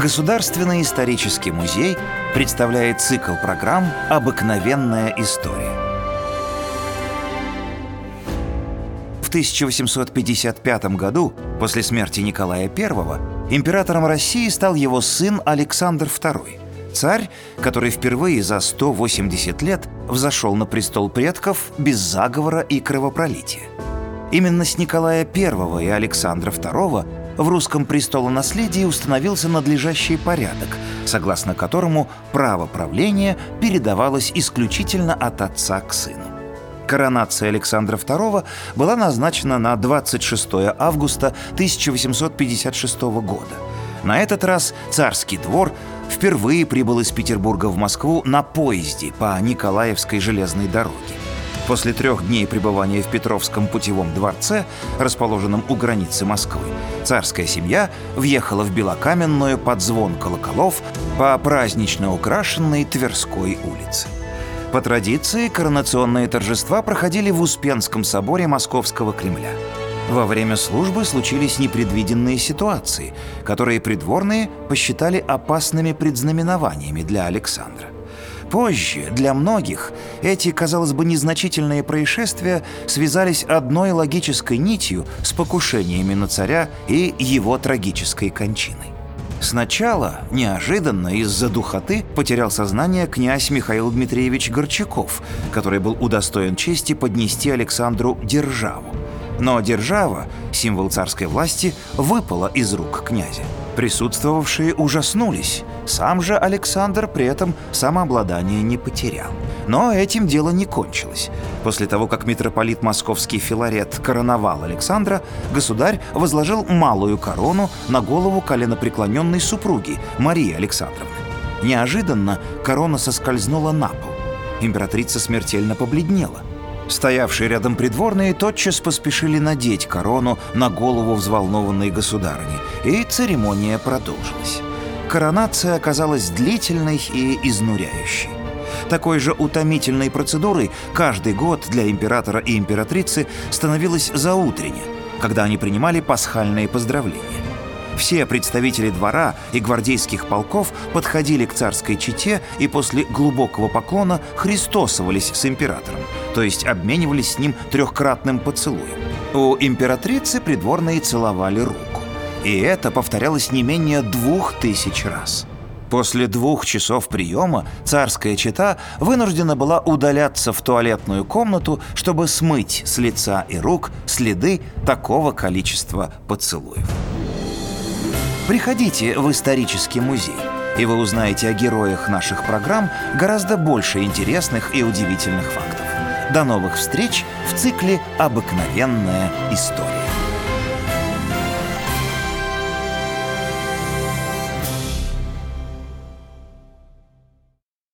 Государственный исторический музей представляет цикл программ «Обыкновенная история». В 1855 году, после смерти Николая I, императором России стал его сын Александр II, царь, который впервые за 180 лет взошел на престол предков без заговора и кровопролития. Именно с Николая I и Александра II в русском престолонаследии установился надлежащий порядок, согласно которому право правления передавалось исключительно от отца к сыну. Коронация Александра II была назначена на 26 августа 1856 года. На этот раз царский двор впервые прибыл из Петербурга в Москву на поезде по Николаевской железной дороге. После трех дней пребывания в Петровском путевом дворце, расположенном у границы Москвы, царская семья въехала в Белокаменную под звон колоколов по празднично украшенной Тверской улице. По традиции, коронационные торжества проходили в Успенском соборе Московского Кремля. Во время службы случились непредвиденные ситуации, которые придворные посчитали опасными предзнаменованиями для Александра. Позже для многих эти, казалось бы, незначительные происшествия связались одной логической нитью с покушениями на царя и его трагической кончиной. Сначала, неожиданно, из-за духоты потерял сознание князь Михаил Дмитриевич Горчаков, который был удостоен чести поднести Александру державу. Но держава, символ царской власти, выпала из рук князя. Присутствовавшие ужаснулись. Сам же Александр при этом самообладание не потерял. Но этим дело не кончилось. После того, как митрополит московский Филарет короновал Александра, государь возложил малую корону на голову коленопреклоненной супруги Марии Александровны. Неожиданно корона соскользнула на пол. Императрица смертельно побледнела. Стоявшие рядом придворные тотчас поспешили надеть корону на голову взволнованной государыни, и церемония продолжилась. Коронация оказалась длительной и изнуряющей. Такой же утомительной процедурой каждый год для императора и императрицы становилась заутренне, когда они принимали пасхальные поздравления. Все представители двора и гвардейских полков подходили к царской чете и после глубокого поклона христосовались с императором, то есть обменивались с ним трехкратным поцелуем. У императрицы придворные целовали руку. И это повторялось не менее двух тысяч раз. После двух часов приема царская чета вынуждена была удаляться в туалетную комнату, чтобы смыть с лица и рук следы такого количества поцелуев. Приходите в исторический музей, и вы узнаете о героях наших программ гораздо больше интересных и удивительных фактов. До новых встреч в цикле «Обыкновенная история».